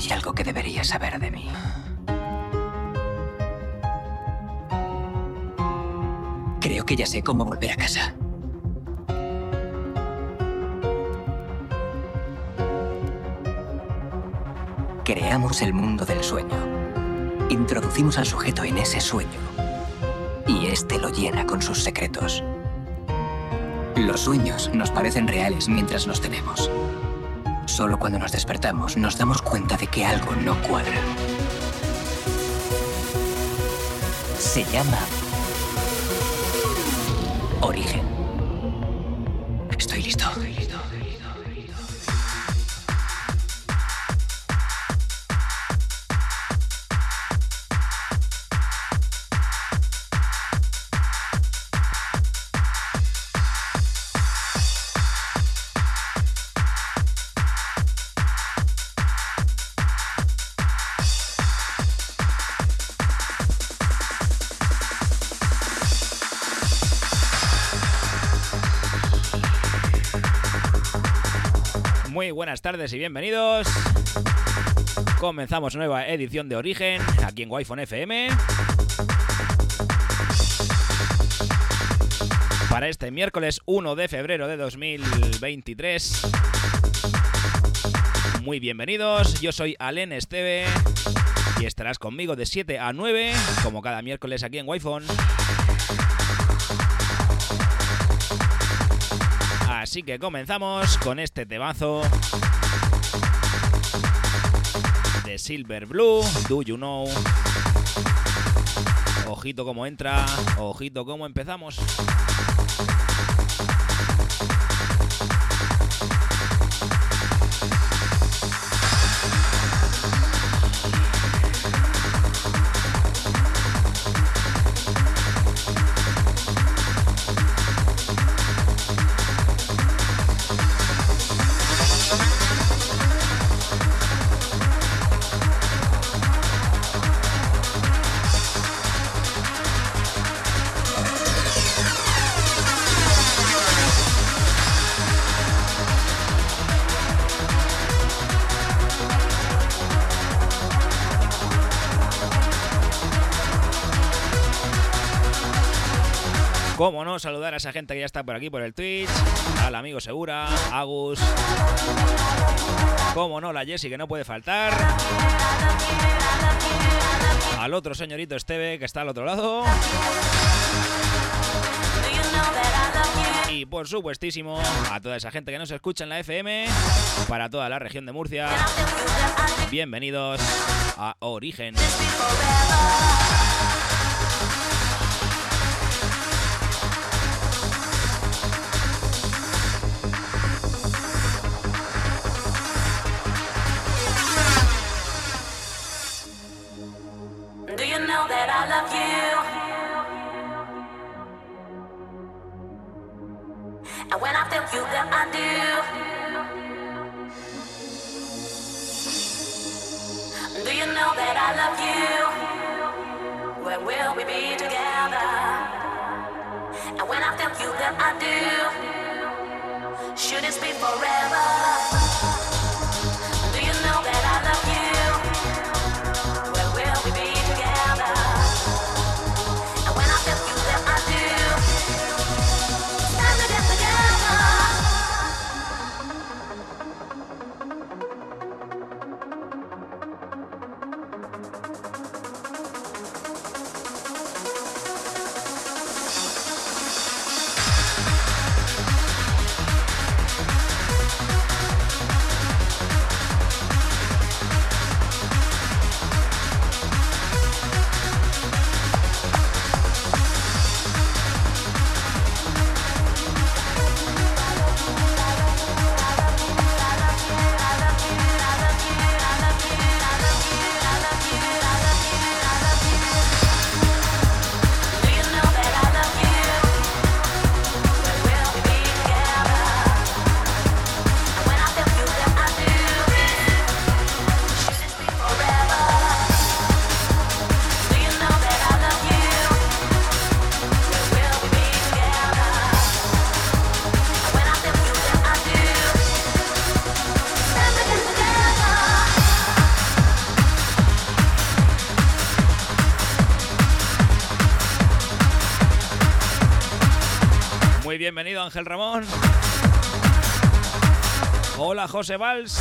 Hay algo que deberías saber de mí. Creo que ya sé cómo volver a casa. Creamos el mundo del sueño. Introducimos al sujeto en ese sueño. Y este lo llena con sus secretos. Los sueños nos parecen reales mientras los tenemos. Solo cuando nos despertamos nos damos cuenta de que algo no cuadra. Se llama Origen. Buenas tardes y bienvenidos. Comenzamos nueva edición de Origen aquí en Wi-Fi FM. Para este miércoles 1 de febrero de 2023. Muy bienvenidos, yo soy Alen Esteve y estarás conmigo de 7 a 9, como cada miércoles aquí en Wi-Fi. Así que comenzamos con este temazo de Silver Blue, Do You Know. Ojito cómo entra, ojito cómo empezamos. Saludar a esa gente que ya está por aquí por el Twitch, al amigo Segura, Agus, cómo no, la Jessie que no puede faltar, al otro señorito Esteve que está al otro lado. Y por supuestísimo, a toda esa gente que nos escucha en la FM, para toda la región de Murcia, bienvenidos a Origen. Should it be forever? Bienvenido Ángel Ramón. Hola José Valls.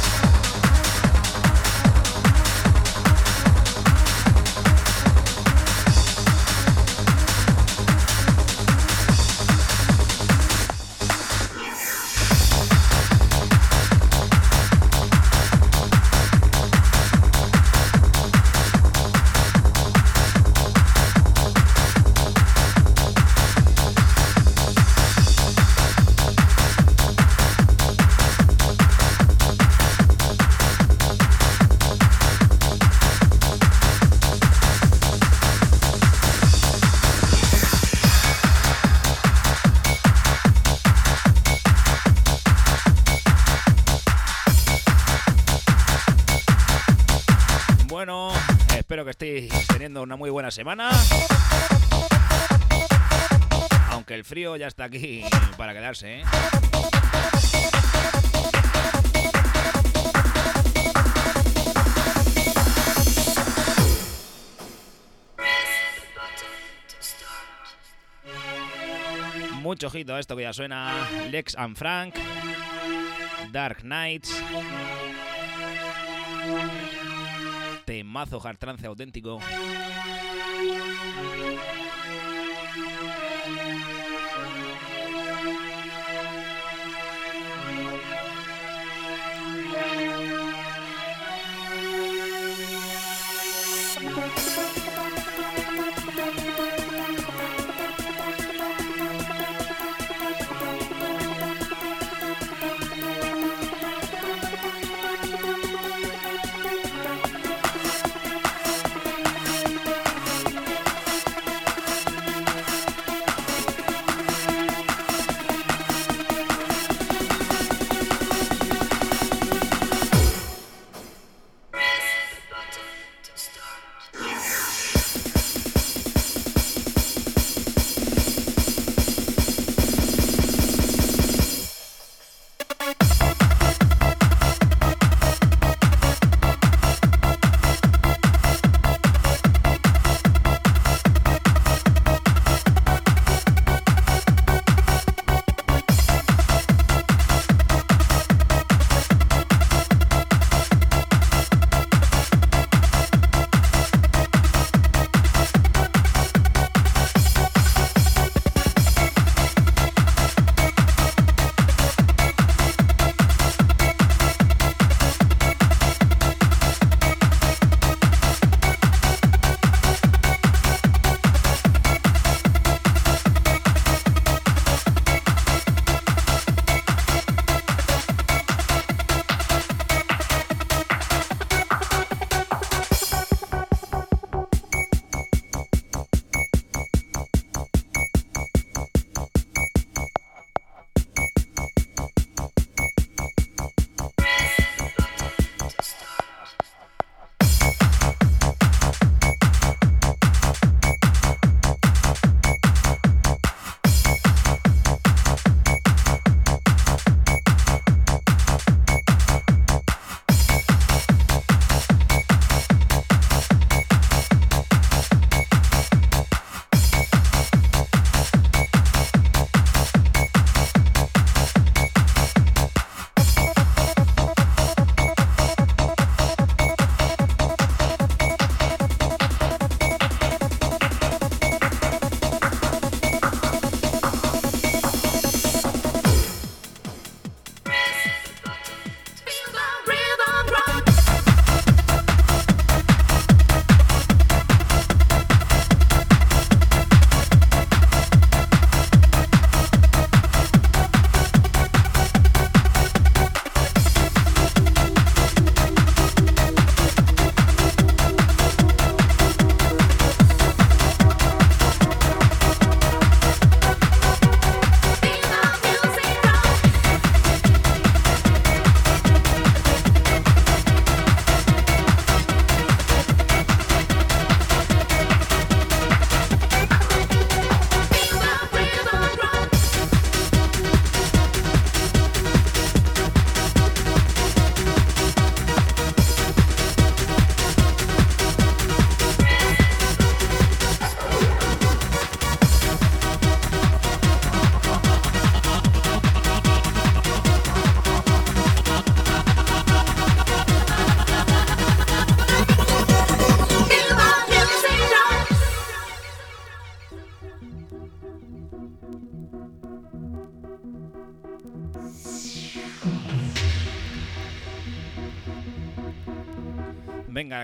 Una muy buena semana. Aunque el frío ya está aquí para quedarse, ¿eh? Mucho ojito a esto que ya suena. Lex and Frank. Dark Knights mazo hard trance auténtico.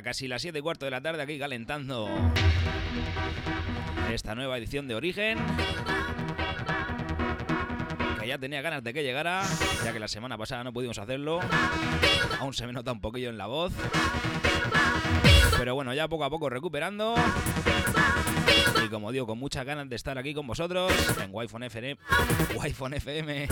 Casi las 7 y cuarto de la tarde aquí calentando esta nueva edición de Origen. Que ya tenía ganas de que llegara, ya que la semana pasada no pudimos hacerlo. Aún se me nota un poquillo en la voz. Pero bueno, ya poco a poco recuperando. Y como digo, con muchas ganas de estar aquí con vosotros en Wi-Fi FM. Wi-Fi FM.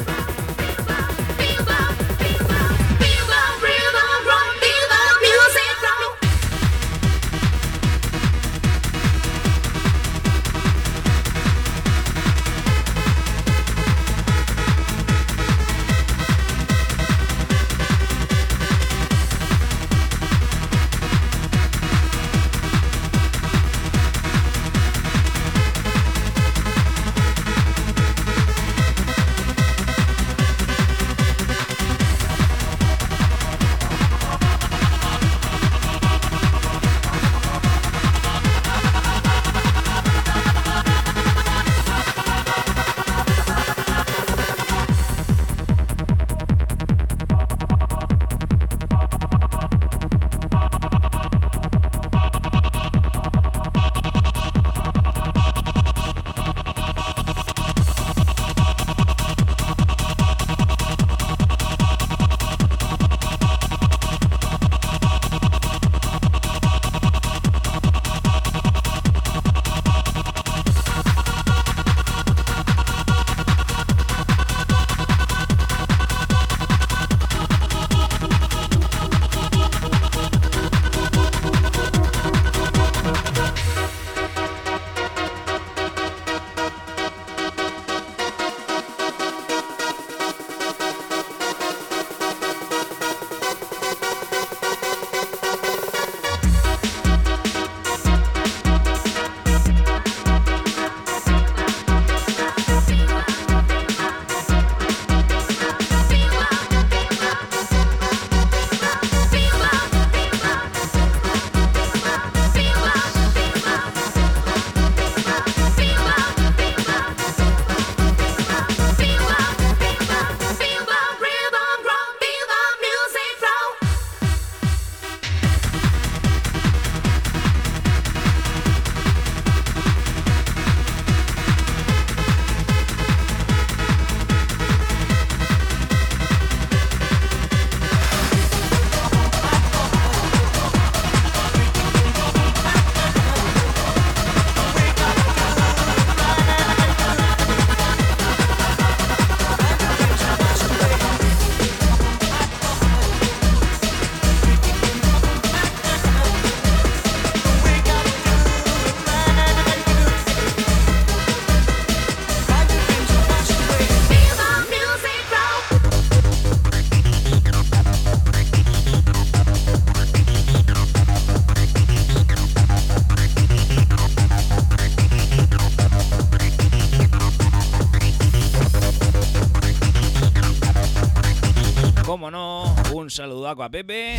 A Pepe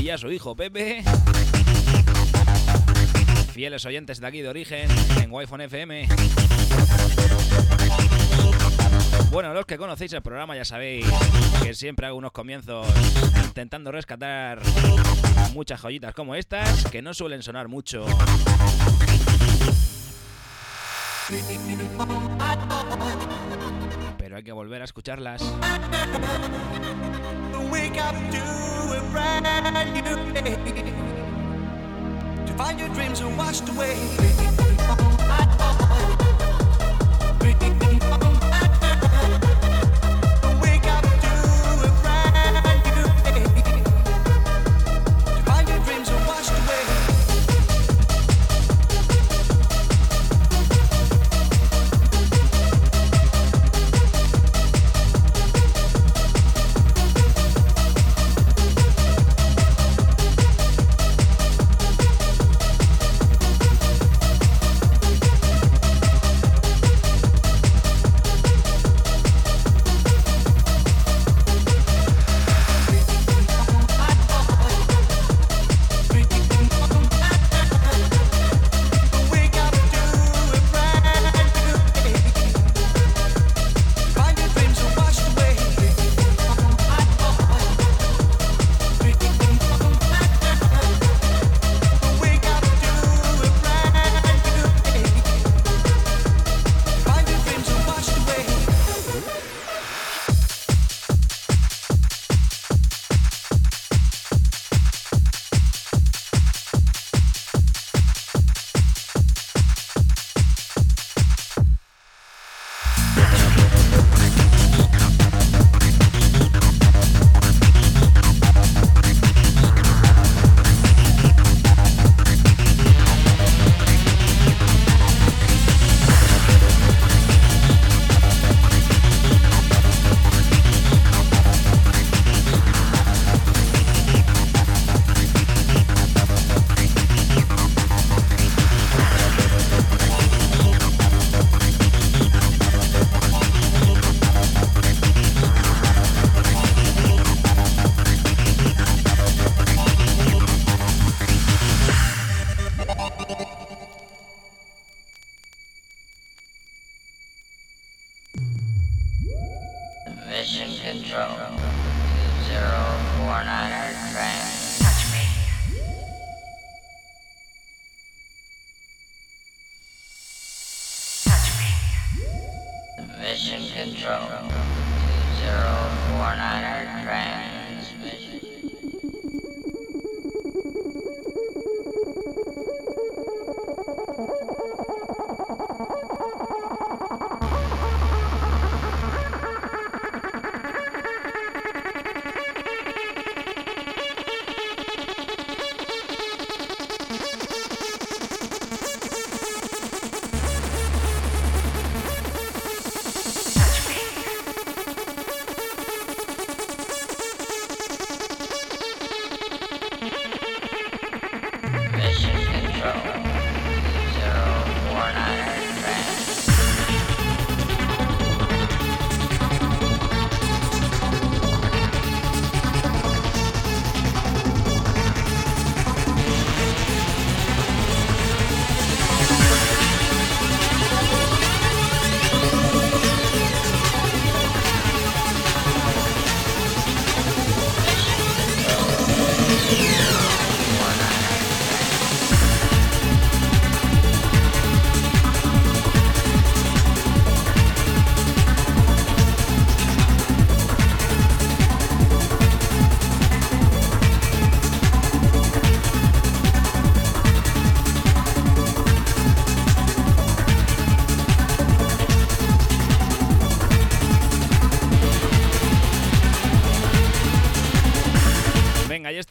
y a su hijo Pepe. Fieles oyentes de aquí de origen en wi FM. Bueno, los que conocéis el programa ya sabéis que siempre hago unos comienzos intentando rescatar muchas joyitas como estas que no suelen sonar mucho. Volver a escucharlas. Find your dreams are washed away.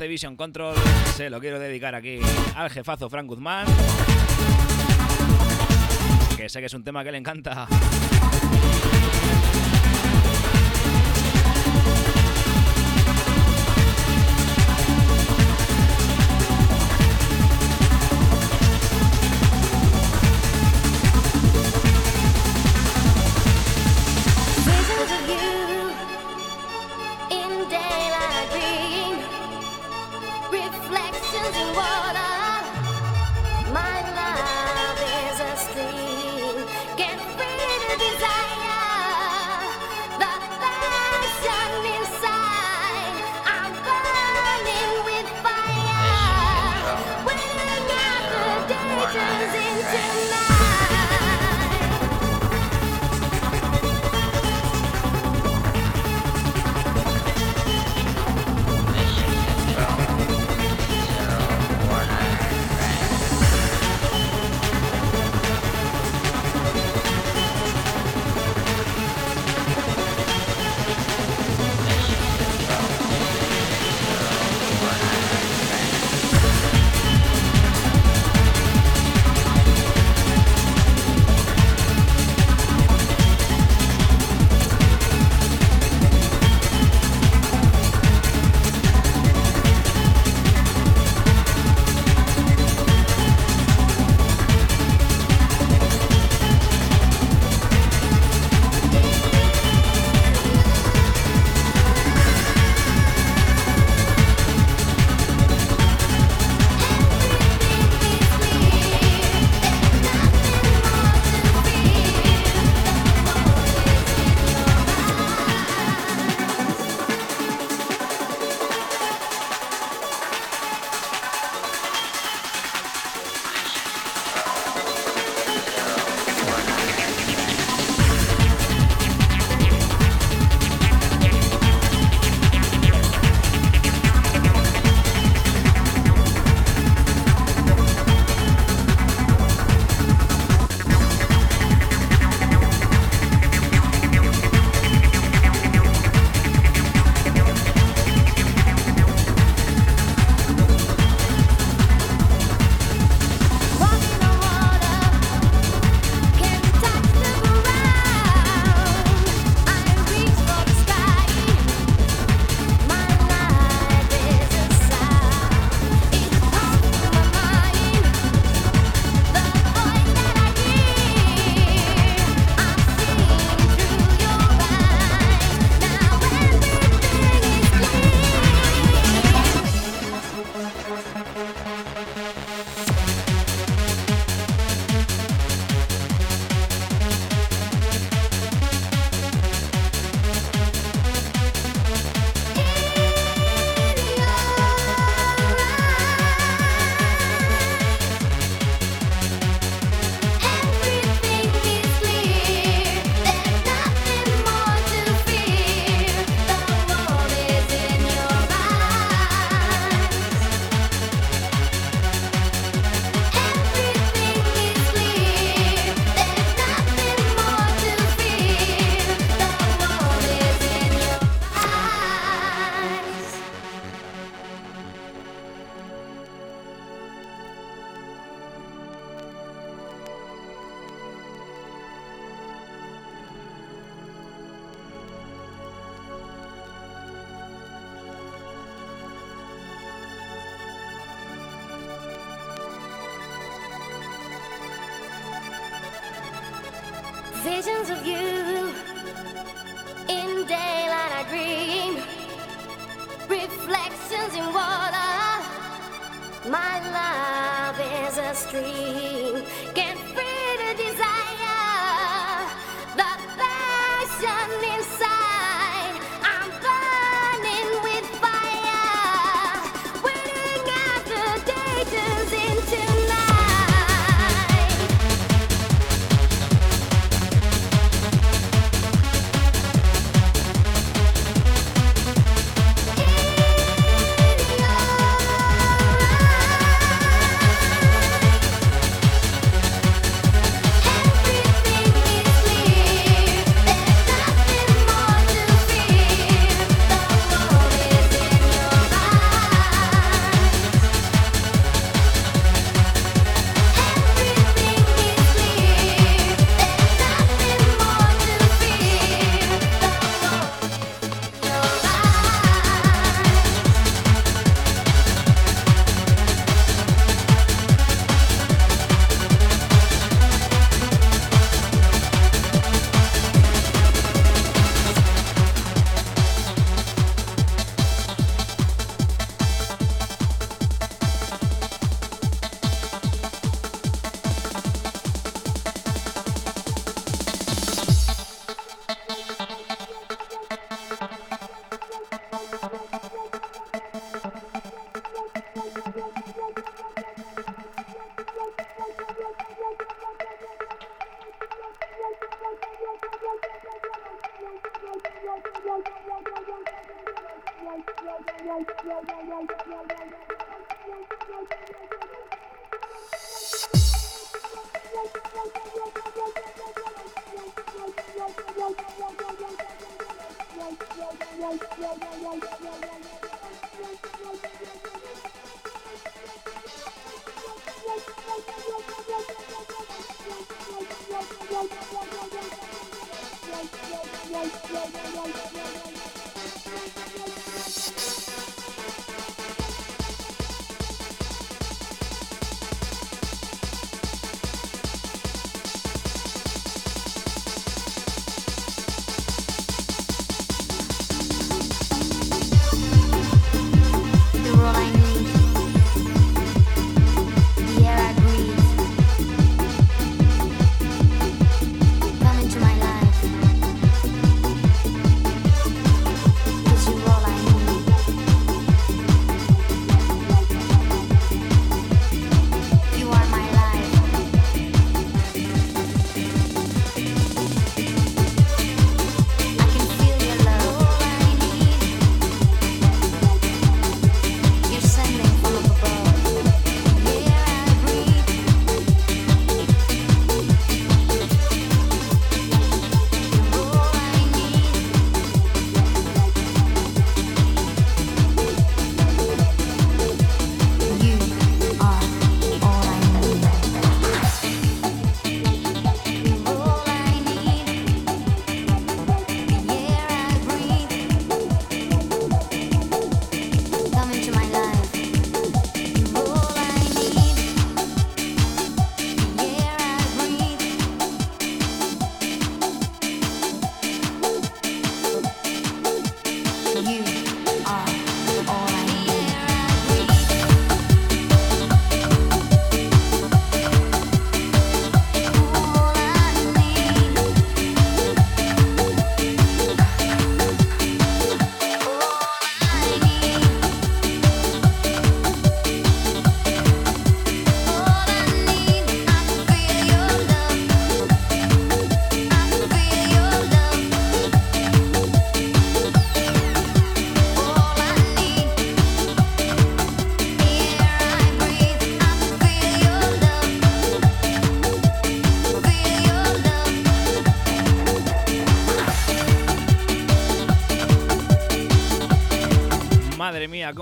Television Control. Se lo quiero dedicar aquí al jefazo Frank Guzmán. Que sé que es un tema que le encanta.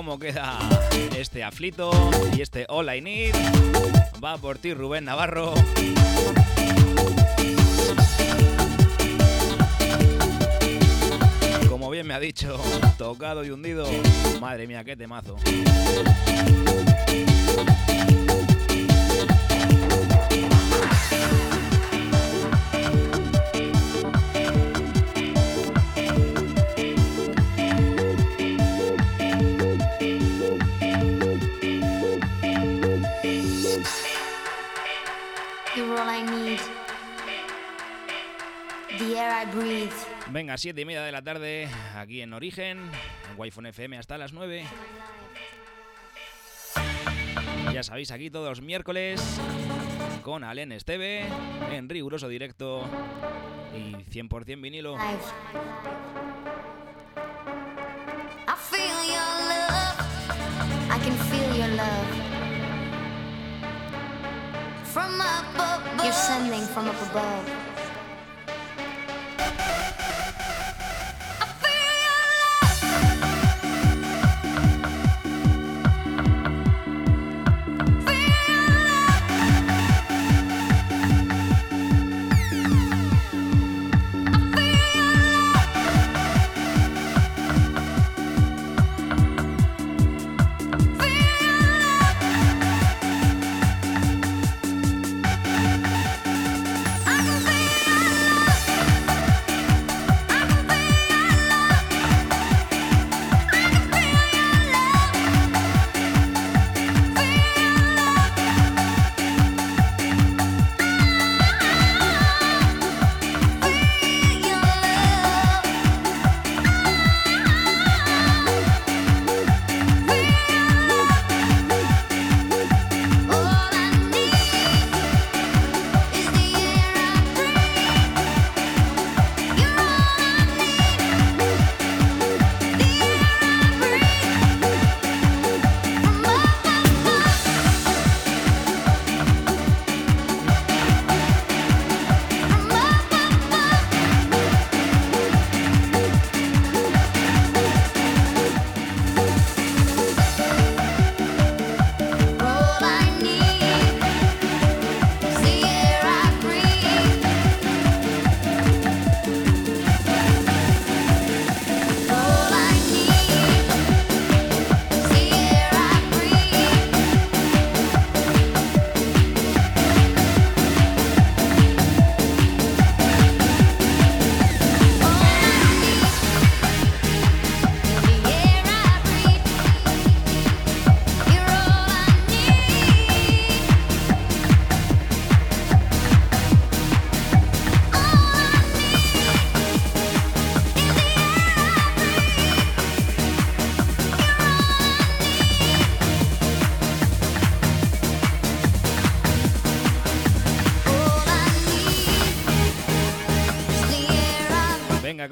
cómo queda este aflito y este All I Va por ti Rubén Navarro. Como bien me ha dicho, tocado y hundido. Madre mía, qué temazo. las 7 y media de la tarde, aquí en Origen, en Wi-Fi FM hasta las 9. Ya sabéis, aquí todos los miércoles con Alen Esteve en riguroso directo y 100% vinilo. You're sending from up above.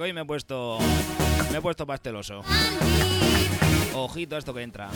hoy me he puesto. Me he puesto pasteloso. Ojito a esto que entra.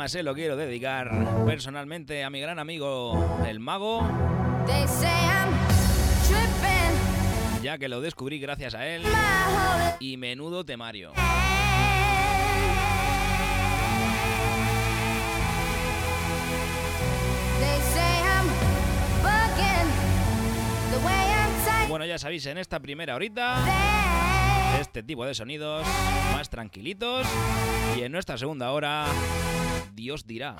Tema se lo quiero dedicar personalmente a mi gran amigo el mago. Ya que lo descubrí gracias a él. Y menudo temario. Bueno, ya sabéis, en esta primera horita, este tipo de sonidos más tranquilitos. Y en nuestra segunda hora, Dios dirá.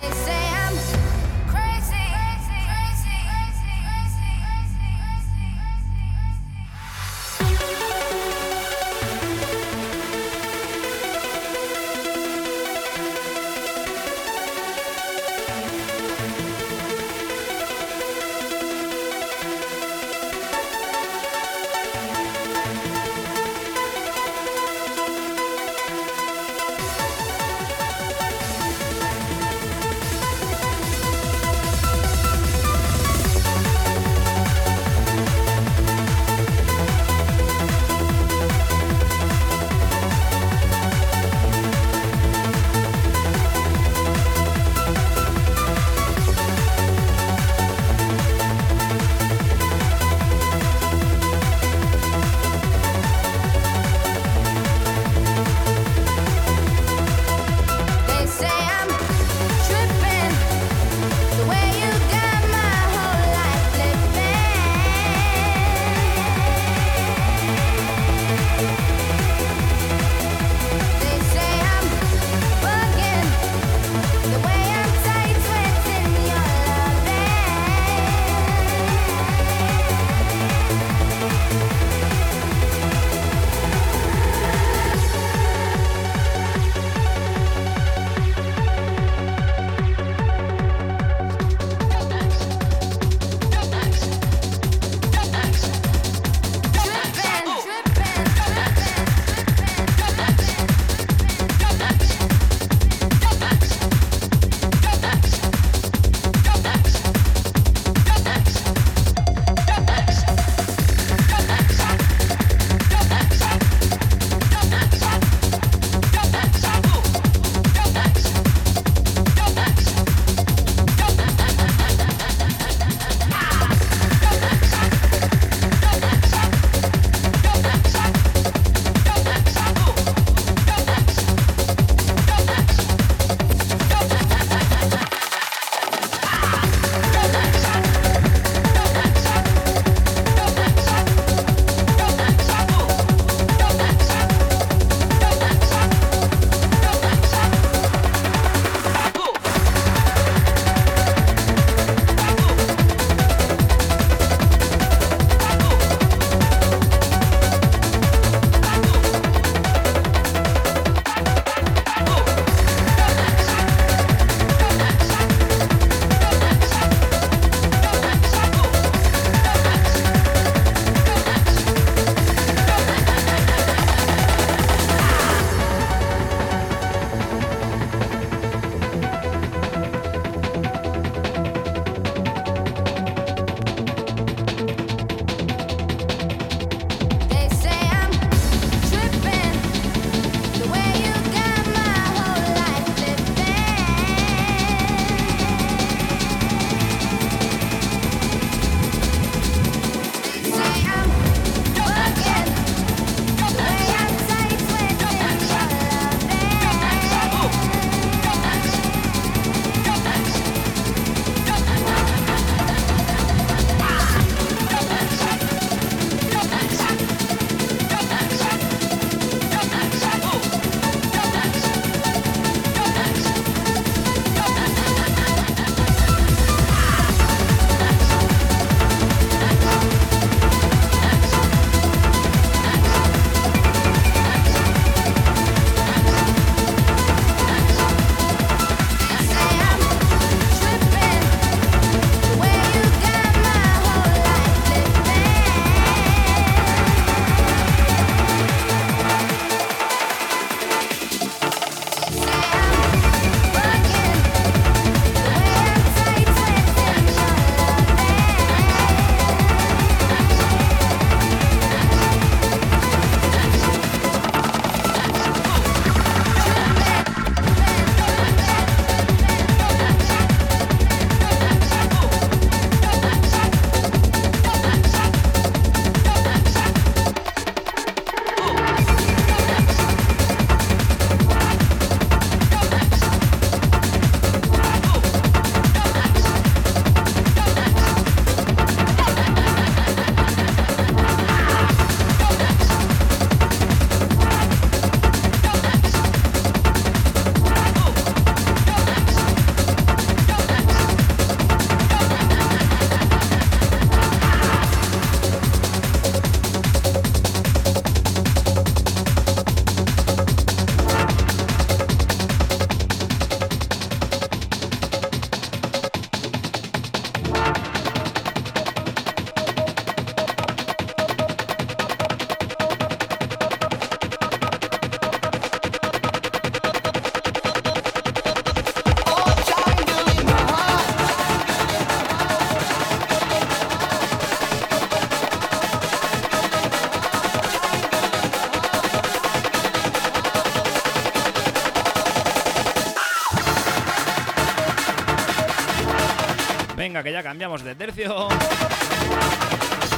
Que ya cambiamos de tercio.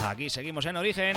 Aquí seguimos en origen.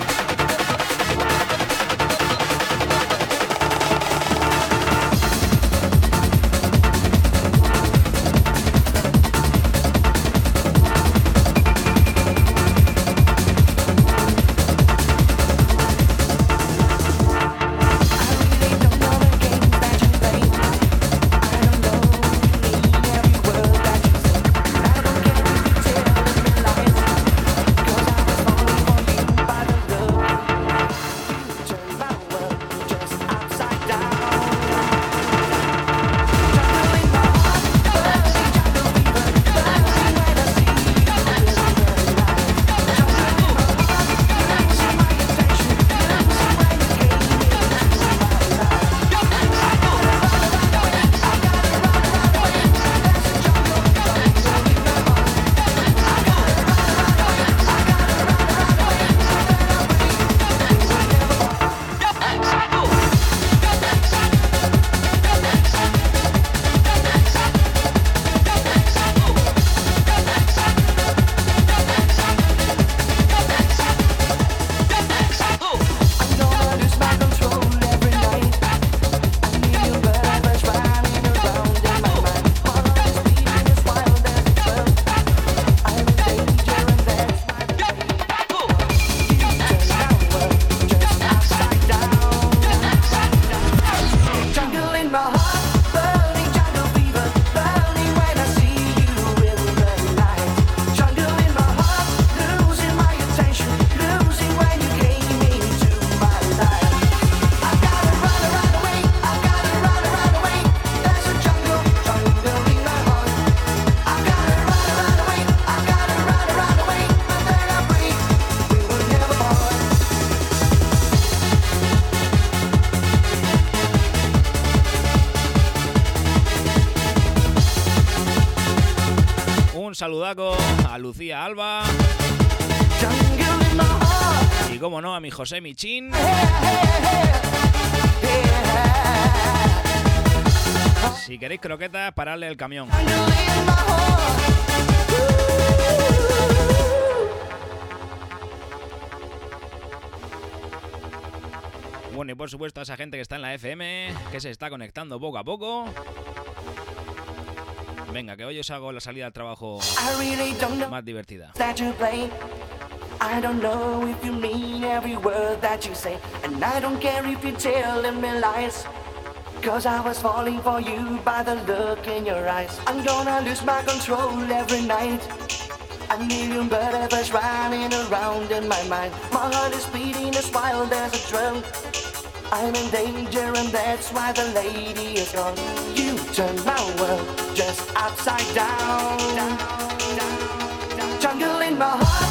Saludaco a Lucía Alba. Y como no, a mi José Michín. Si queréis croquetas, paradle el camión. Bueno, y por supuesto a esa gente que está en la FM, que se está conectando poco a poco. Venga, que hoy os hago la salida al trabajo más divertida. I don't know if you mean every word that you say, and I don't care if you're telling me lies. Cause I was falling for you by the look in your eyes. I'm gonna lose my control every night. A million butterflies running around in my mind. My heart is beating as wild as a drum. I'm in danger, and that's why the lady is gone. You turn my world just upside down. Jungle in my heart,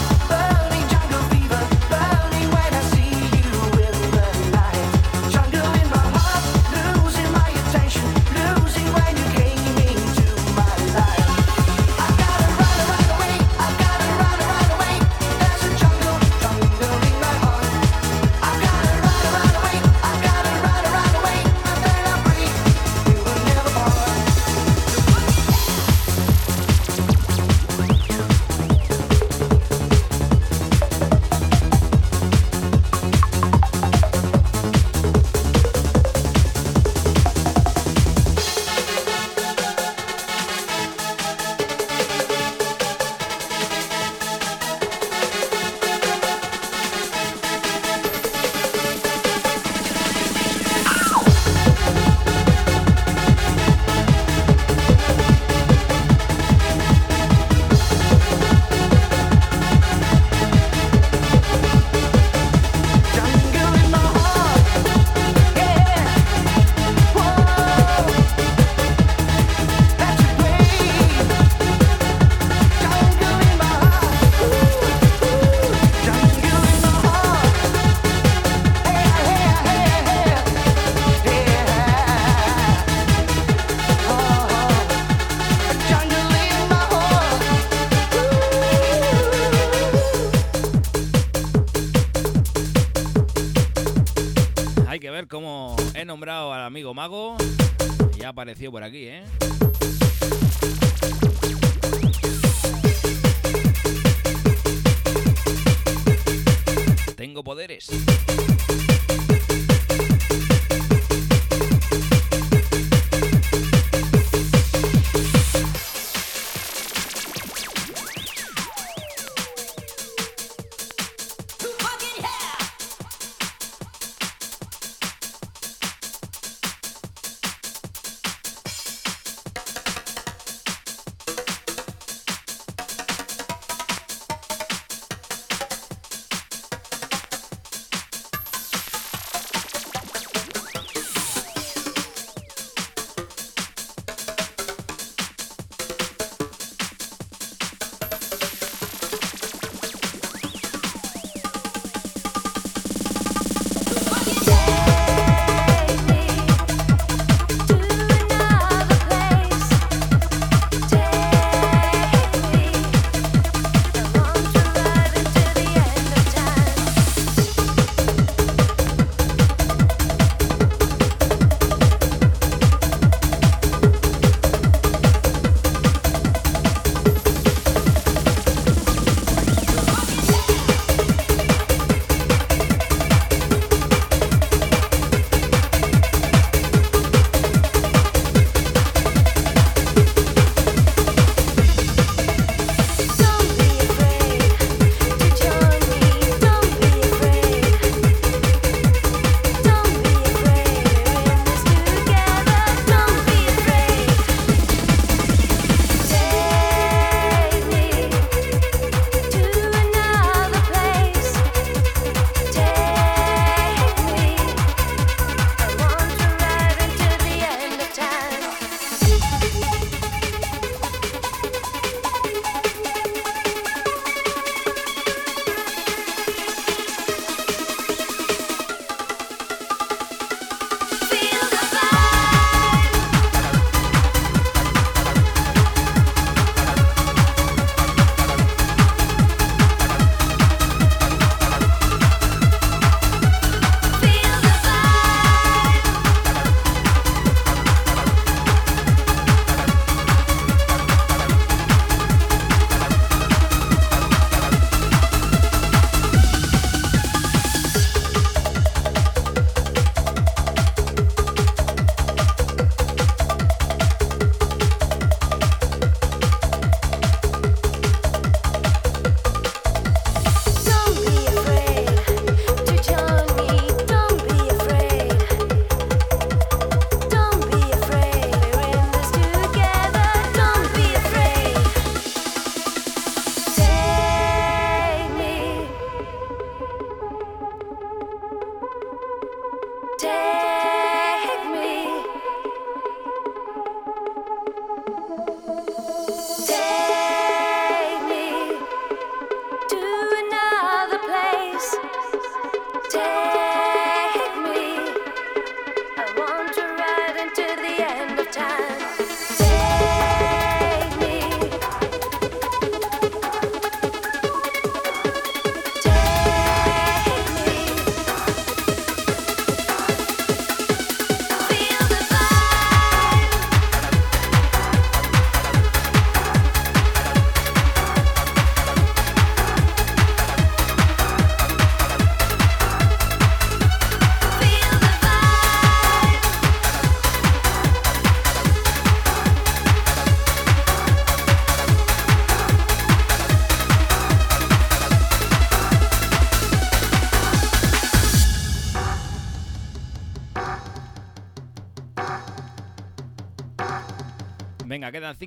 Ya apareció por aquí, ¿eh? Tengo poderes.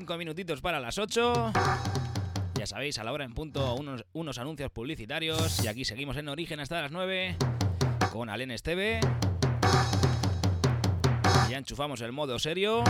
5 minutitos para las 8. Ya sabéis, a la hora en punto, unos, unos anuncios publicitarios. Y aquí seguimos en origen hasta las 9 con Alenes TV. Ya enchufamos el modo serio.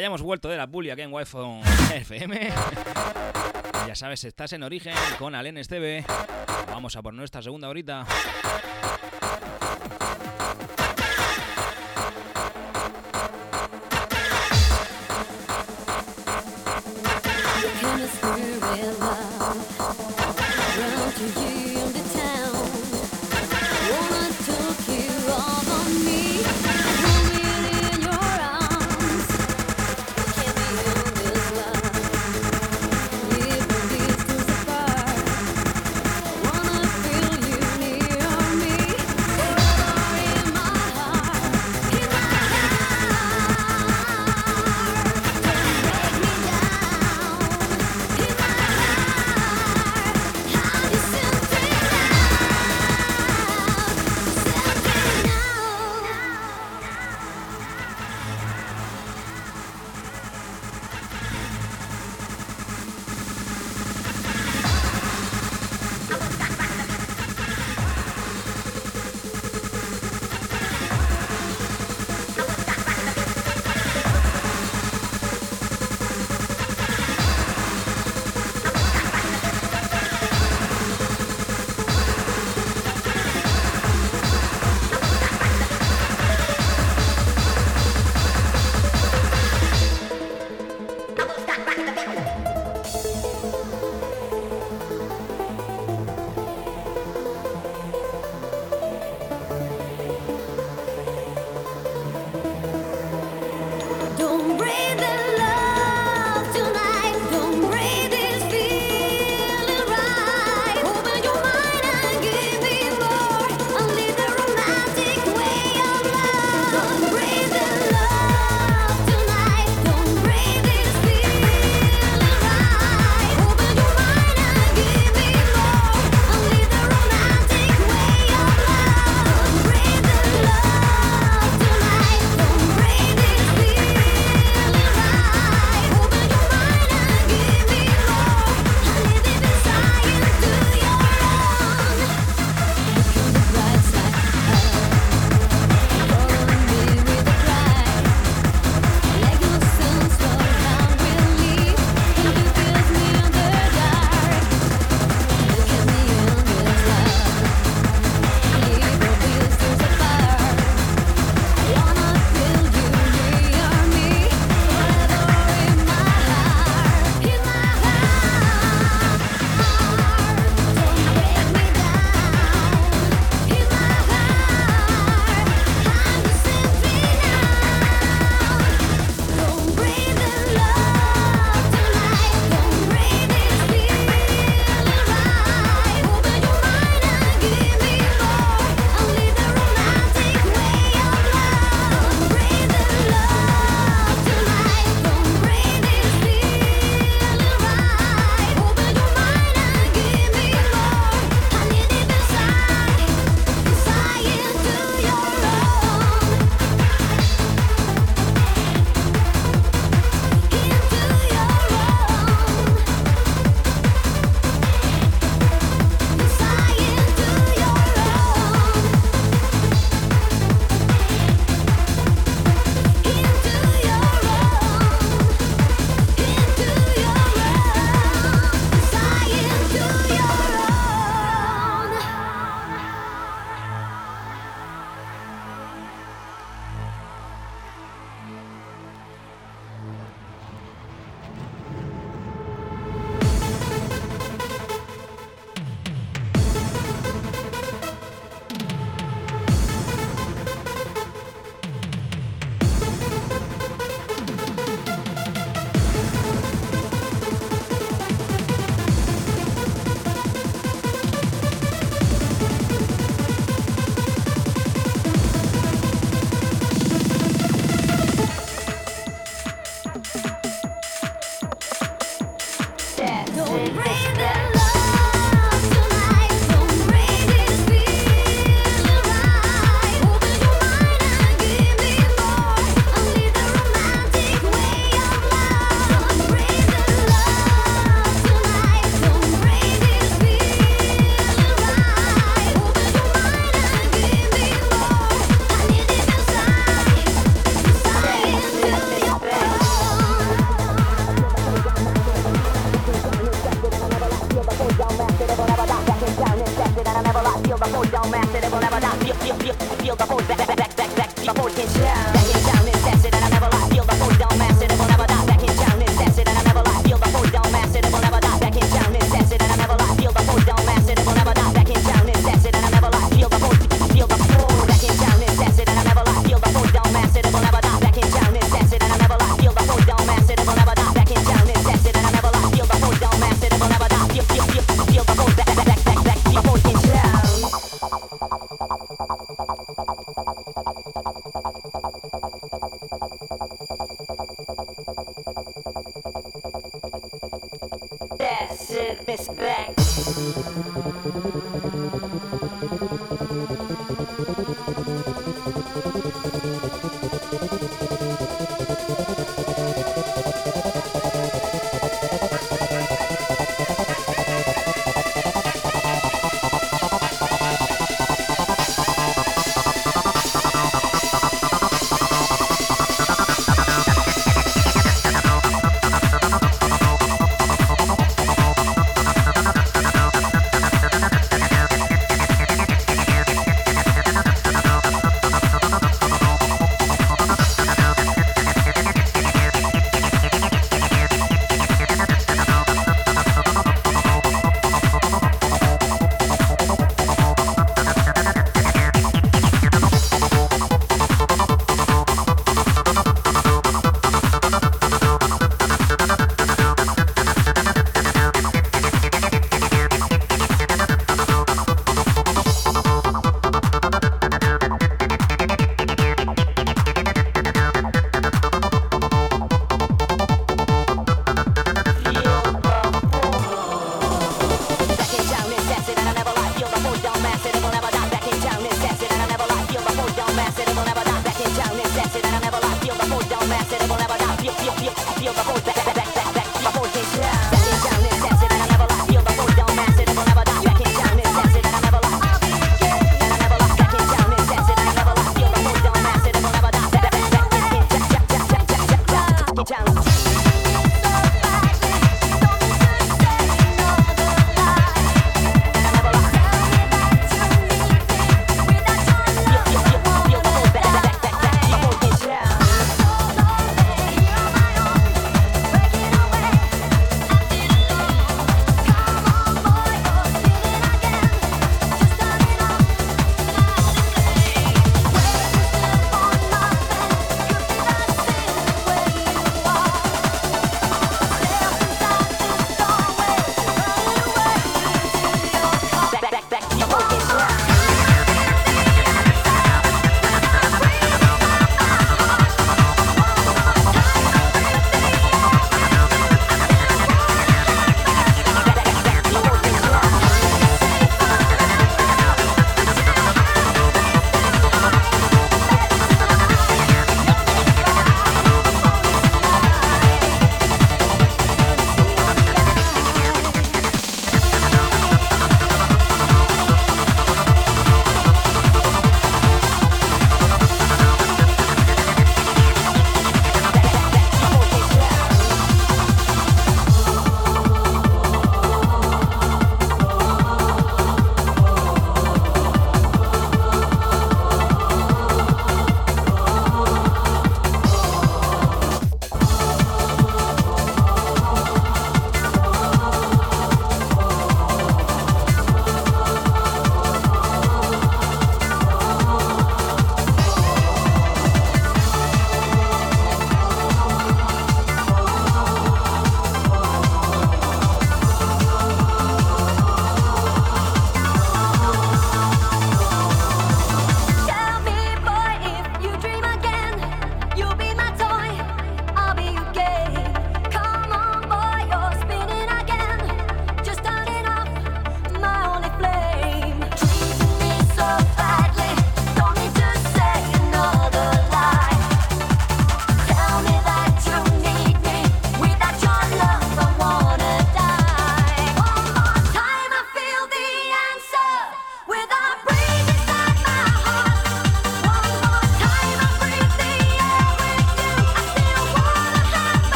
Ya hemos vuelto de la bully aquí en Wi-Fi FM. ya sabes, estás en origen con Alen TV. Vamos a por nuestra segunda horita.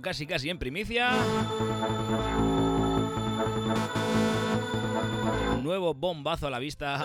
Casi casi en primicia. Nuevo bombazo a la vista.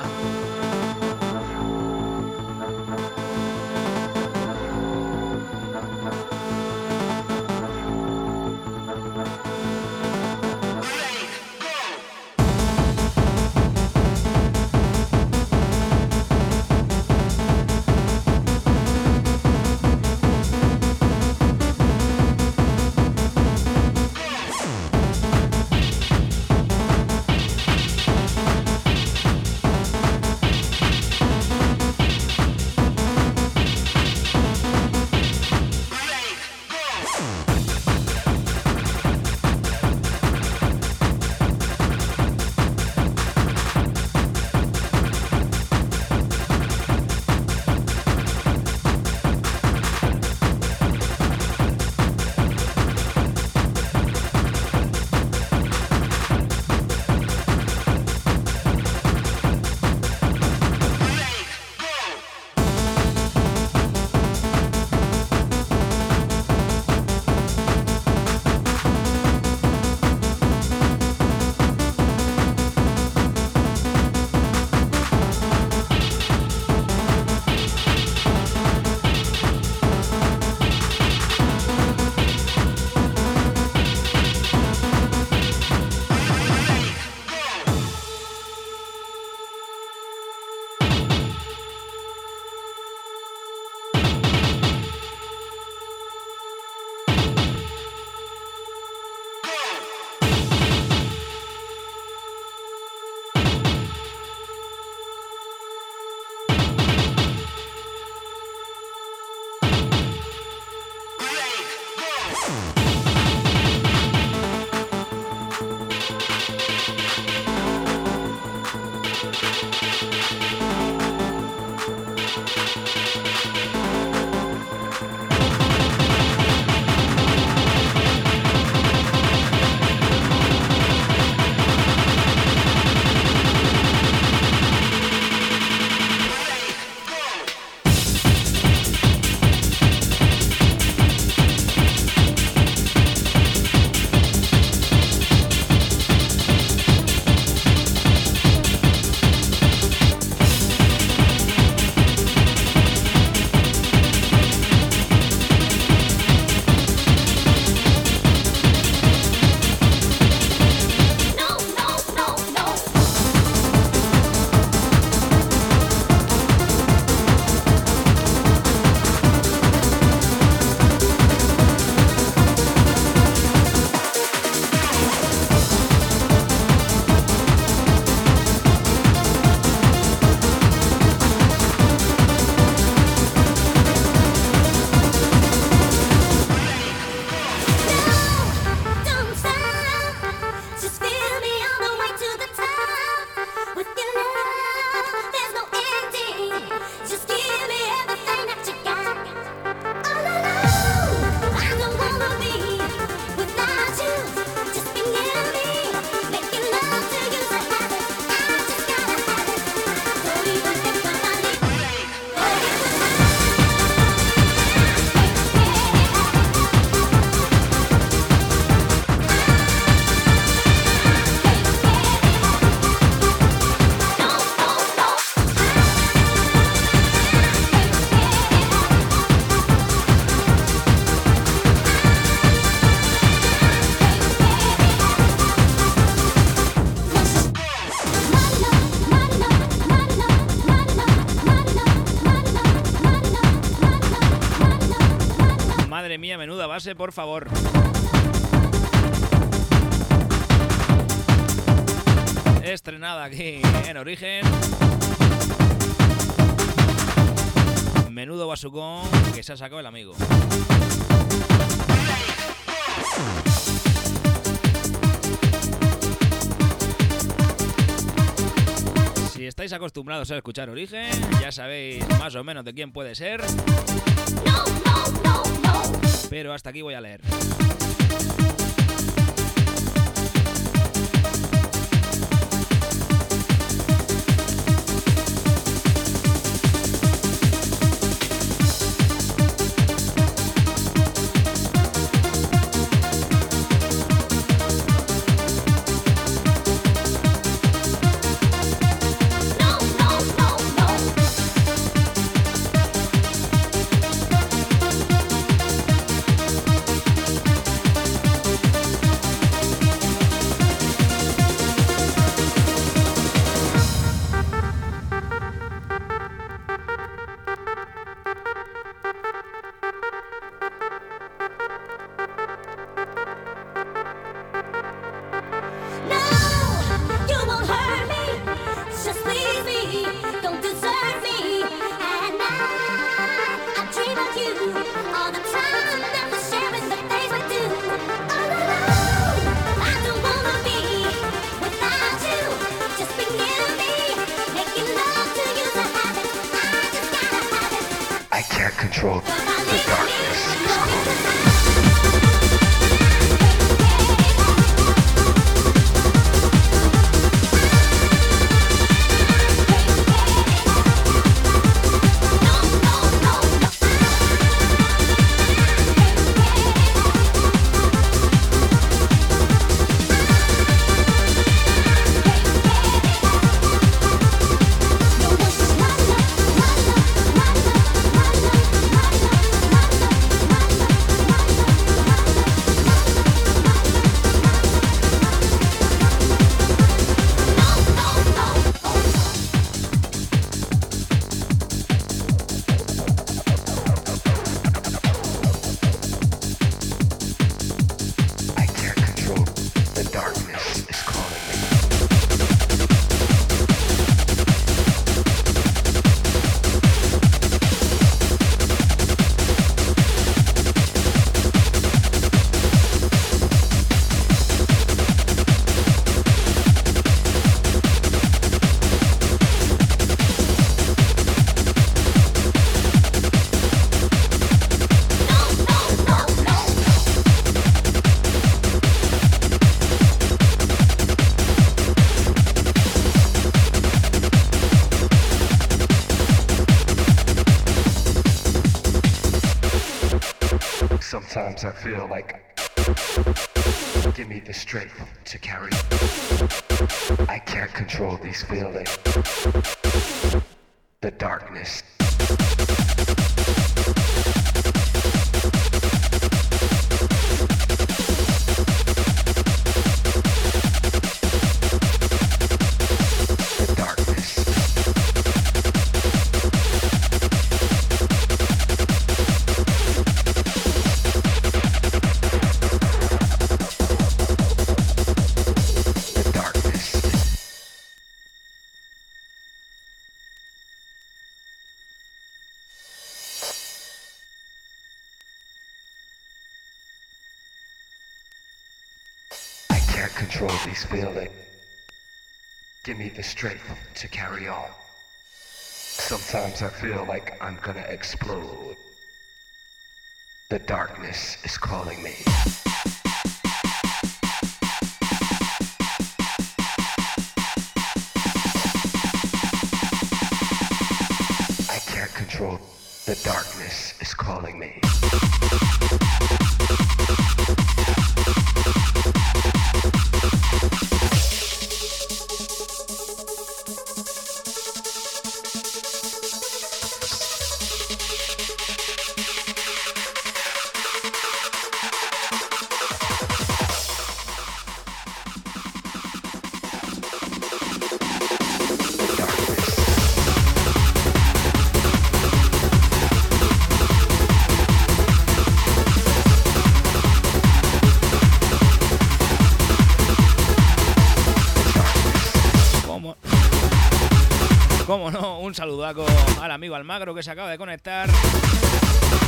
Por favor. Estrenada aquí en origen. Menudo basucón que se ha sacado el amigo. Si estáis acostumbrados a escuchar Origen, ya sabéis más o menos de quién puede ser. Pero hasta aquí voy a leer. Sometimes I feel like give me the strength to carry. I can't control these feelings. Sometimes I feel like I'm gonna explode. The darkness is calling me. I can't control. The darkness is calling me. Amigo Almagro que se acaba de conectar,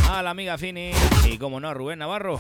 a la amiga Fini y, como no, a Rubén Navarro.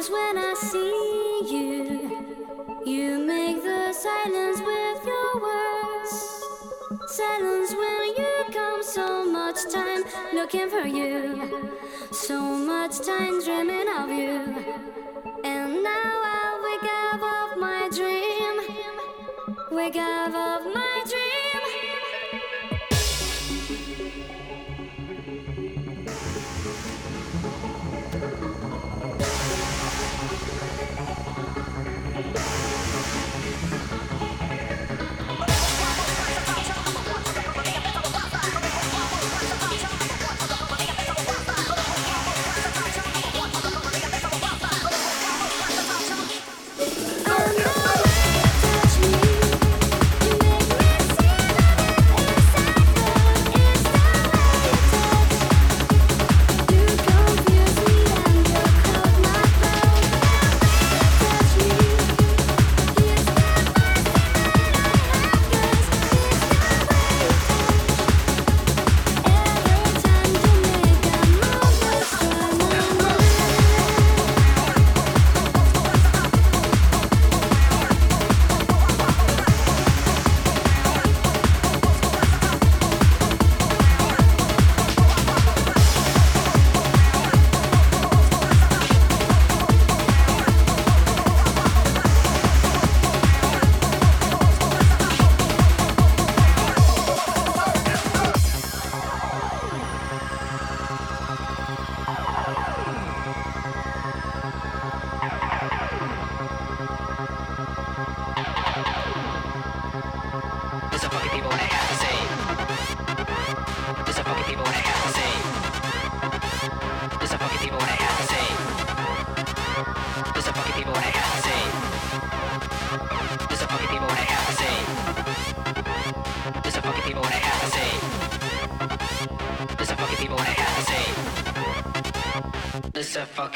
Cause when I see you, you make the silence with your words. Silence when you come, so much time looking for you, so much time dreaming of you. And now I wake up of my dream, wake up of my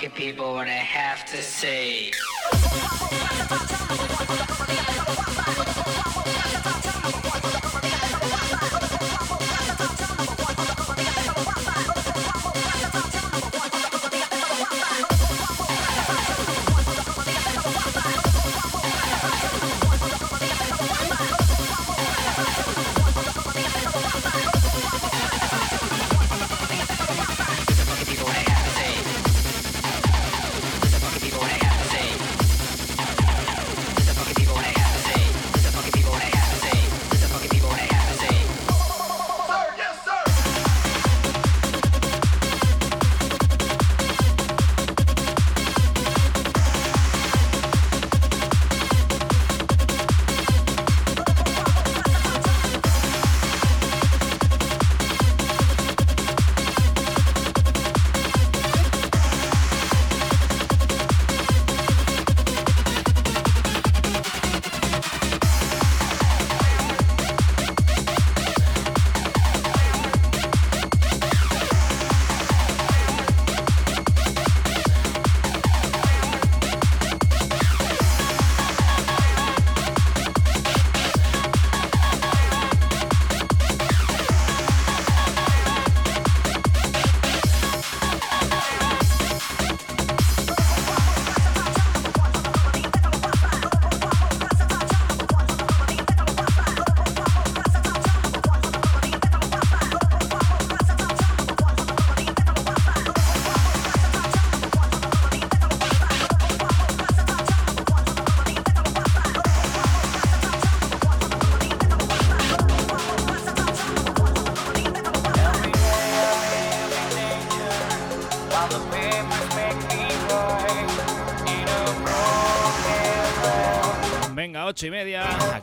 people what I have to say.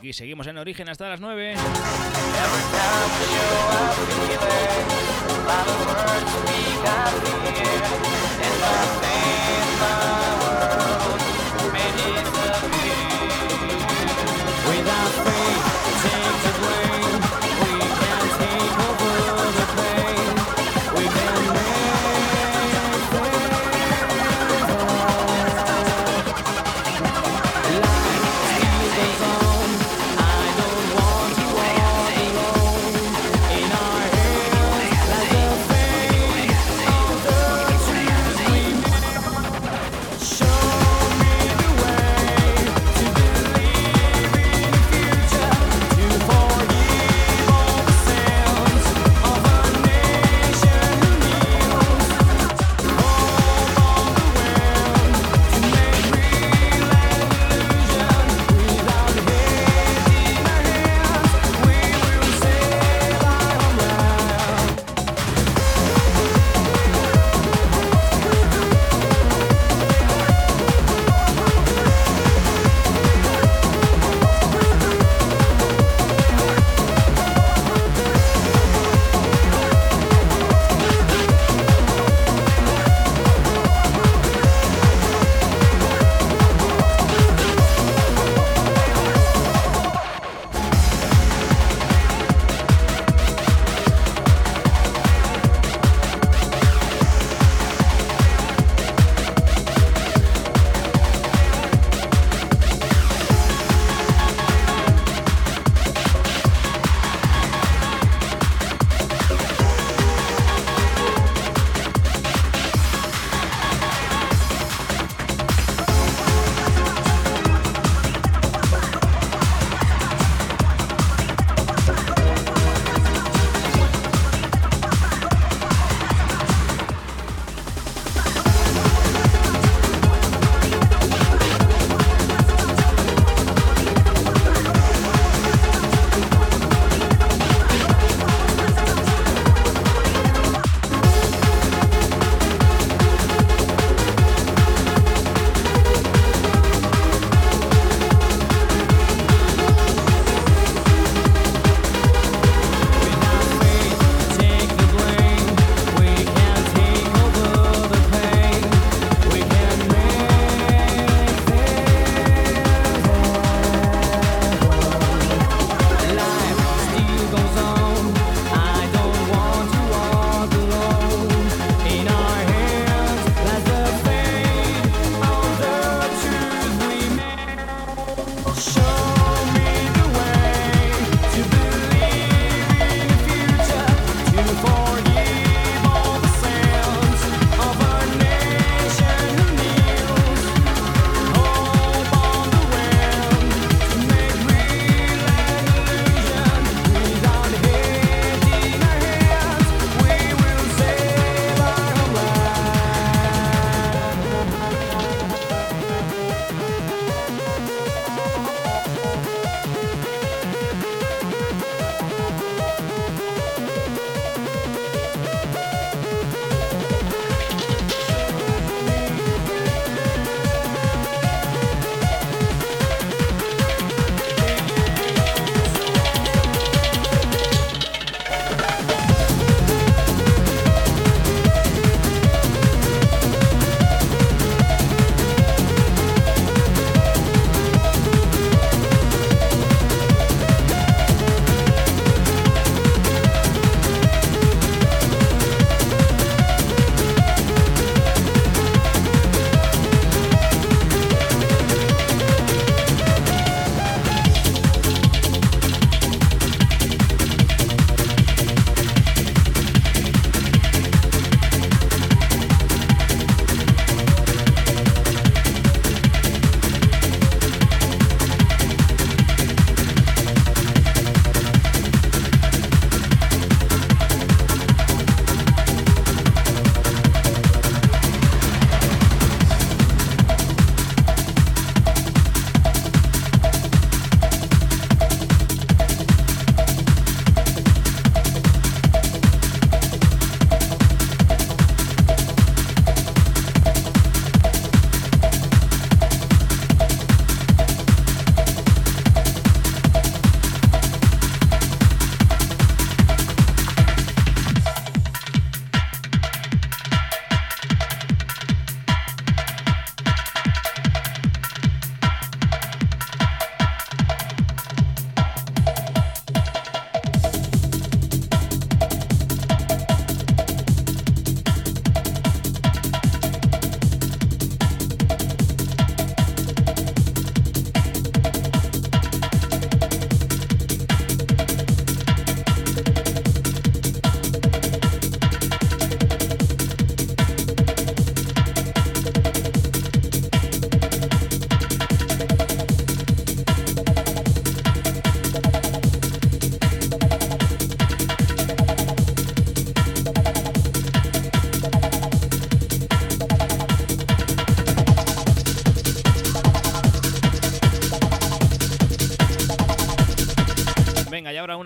Aquí seguimos en origen hasta las 9.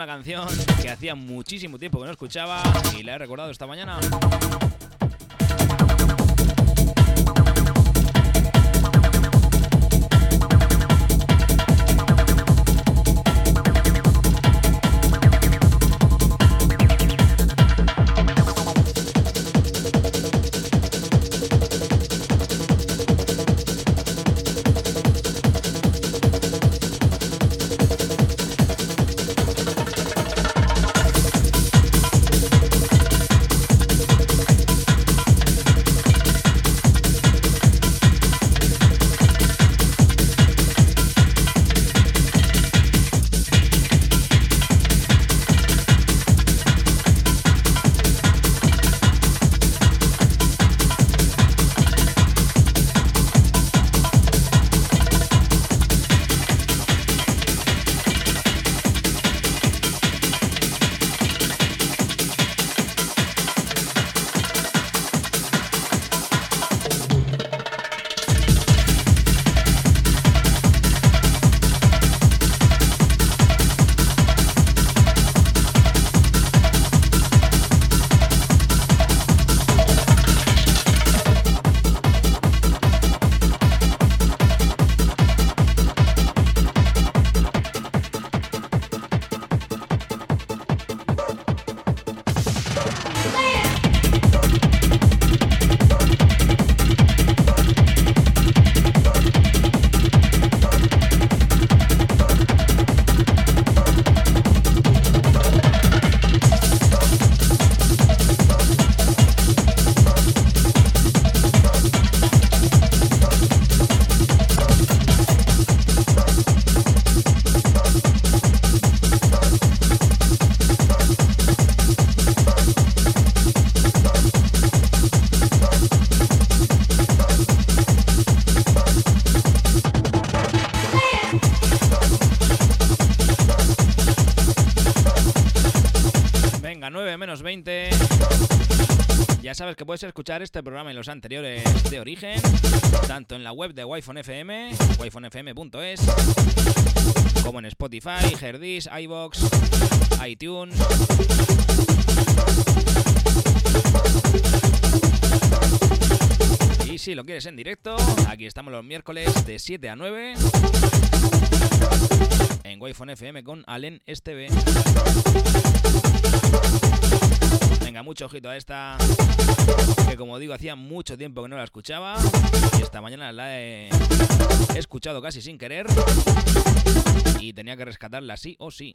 Canción que hacía muchísimo tiempo que no escuchaba y la he recordado esta mañana. Sabes que puedes escuchar este programa y los anteriores de origen, tanto en la web de wi FM, wifonfm.es, como en Spotify, Herdis, iBox, iTunes. Y si lo quieres en directo, aquí estamos los miércoles de 7 a 9 en wi FM con Allen Esteve. Mucho ojito a esta, que como digo, hacía mucho tiempo que no la escuchaba y esta mañana la he escuchado casi sin querer y tenía que rescatarla sí o sí.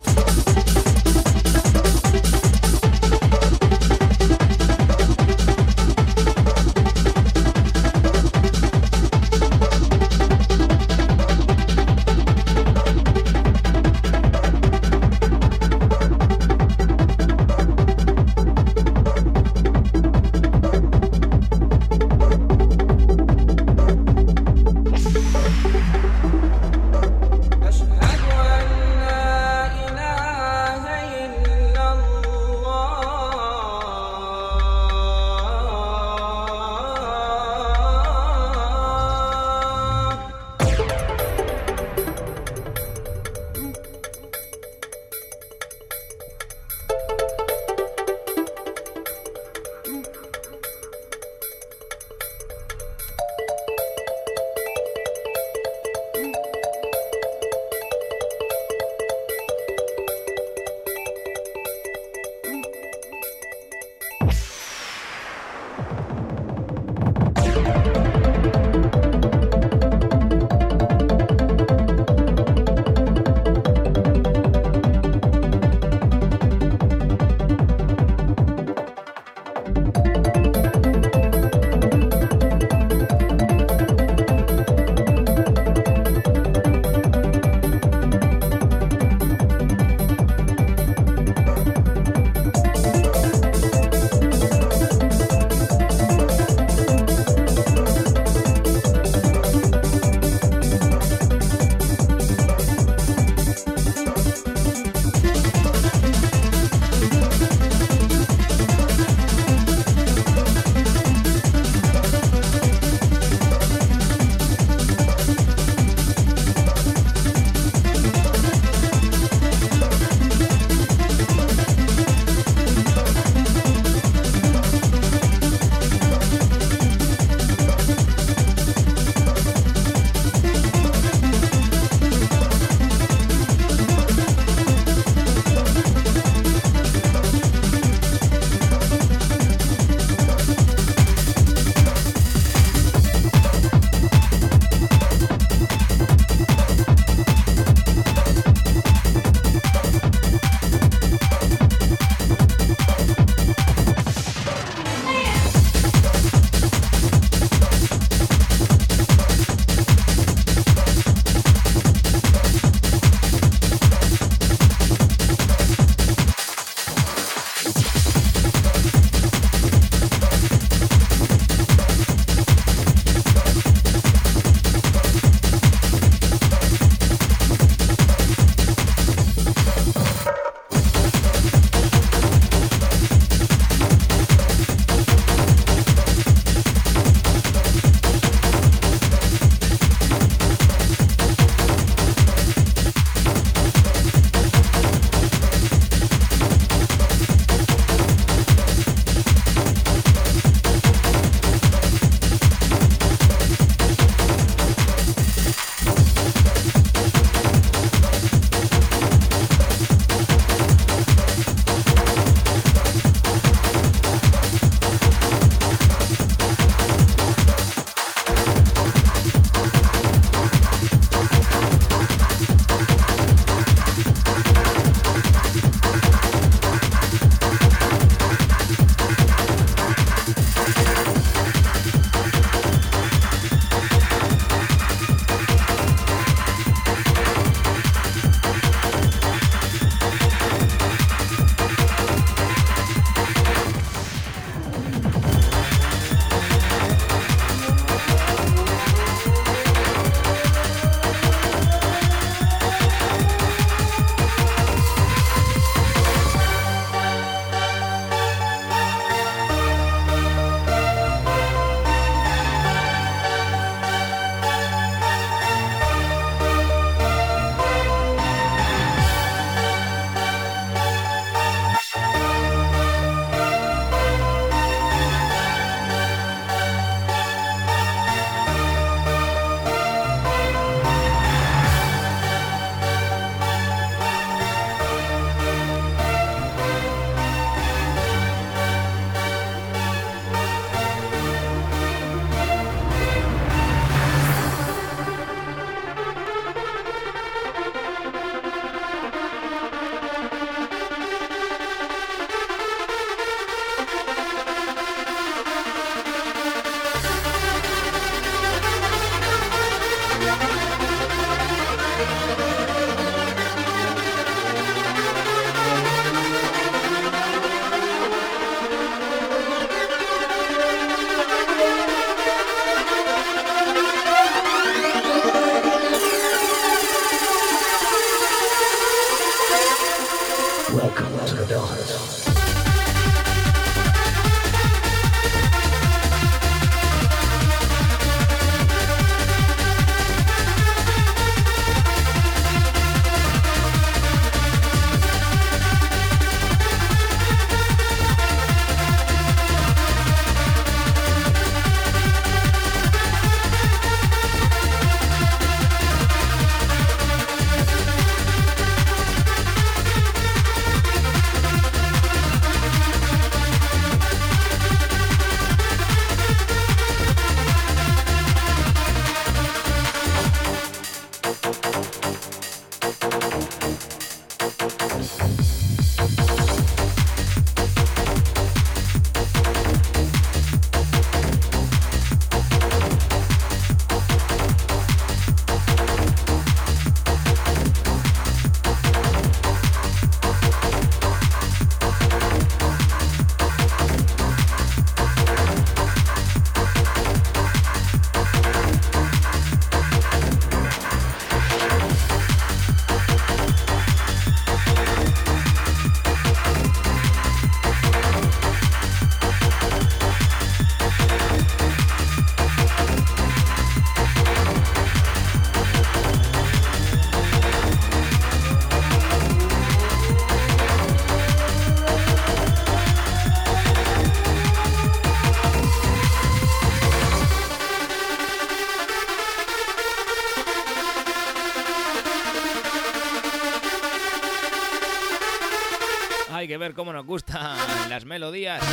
Ver cómo nos gustan las melodías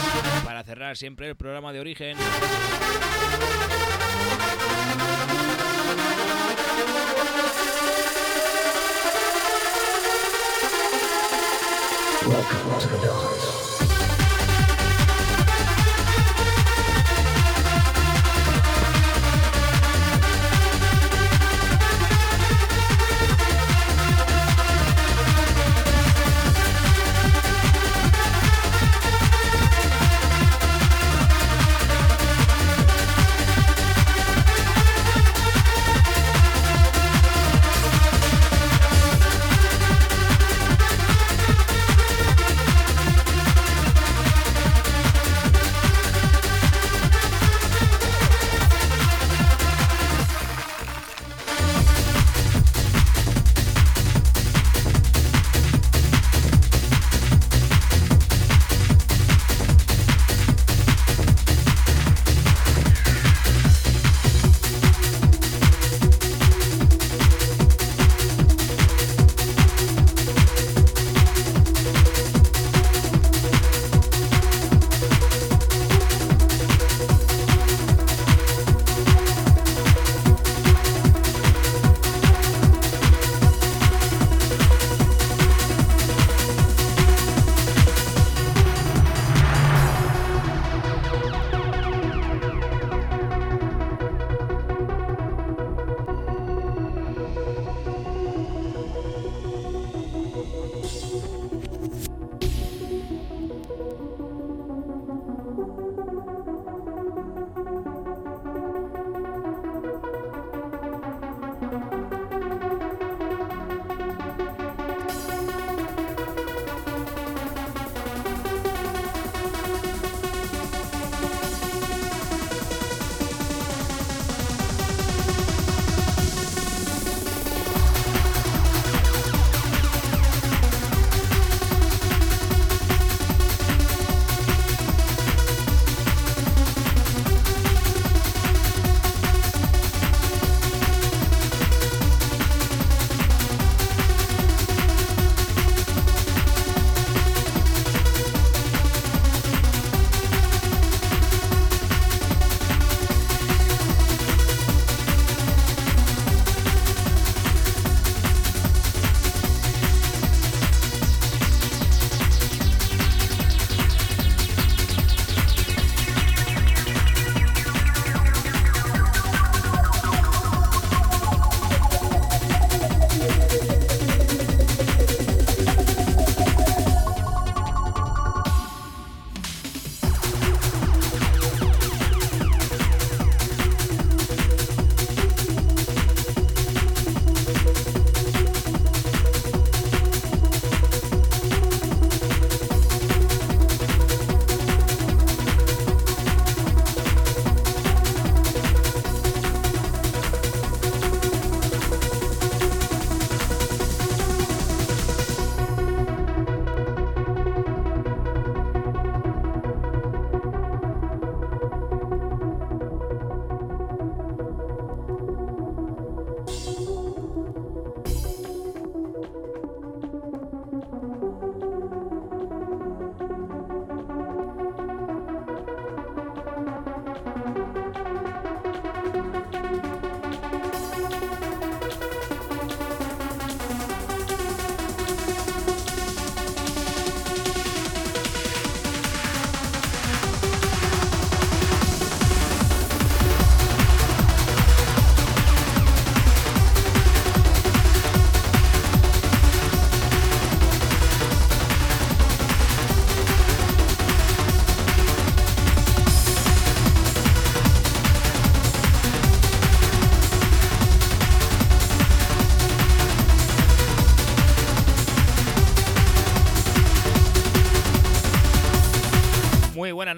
para cerrar siempre el programa de origen.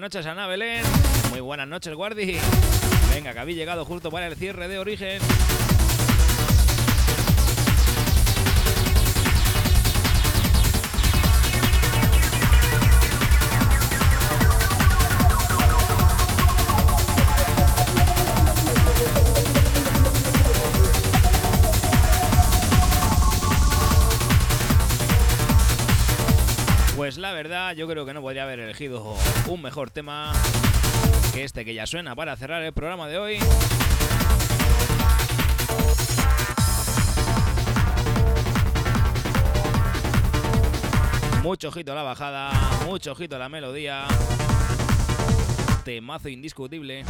Noches, Ana Belén. Muy buenas noches, Guardi. Venga, que habéis llegado justo para el cierre de origen. Pues la verdad yo creo que no podría haber elegido un mejor tema que este que ya suena para cerrar el programa de hoy. Mucho ojito a la bajada, mucho ojito a la melodía. Temazo indiscutible.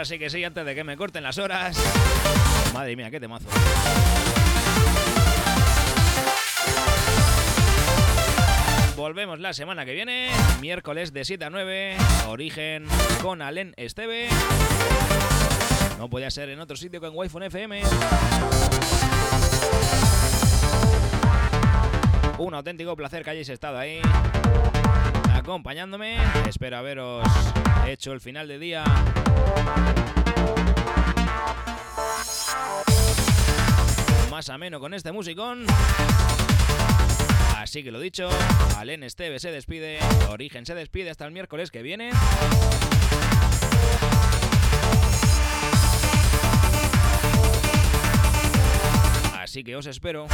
Así que sí, antes de que me corten las horas. Madre mía, qué temazo. Volvemos la semana que viene, miércoles de 7 a 9, Origen con Alen Esteve. No podía ser en otro sitio que en Wi-Fi FM. Un auténtico placer que hayáis estado ahí acompañándome. Espero haberos hecho el final de día más ameno con este musicón. Así que lo dicho, Alen Esteve se despide, Origen se despide hasta el miércoles que viene. Así que os espero.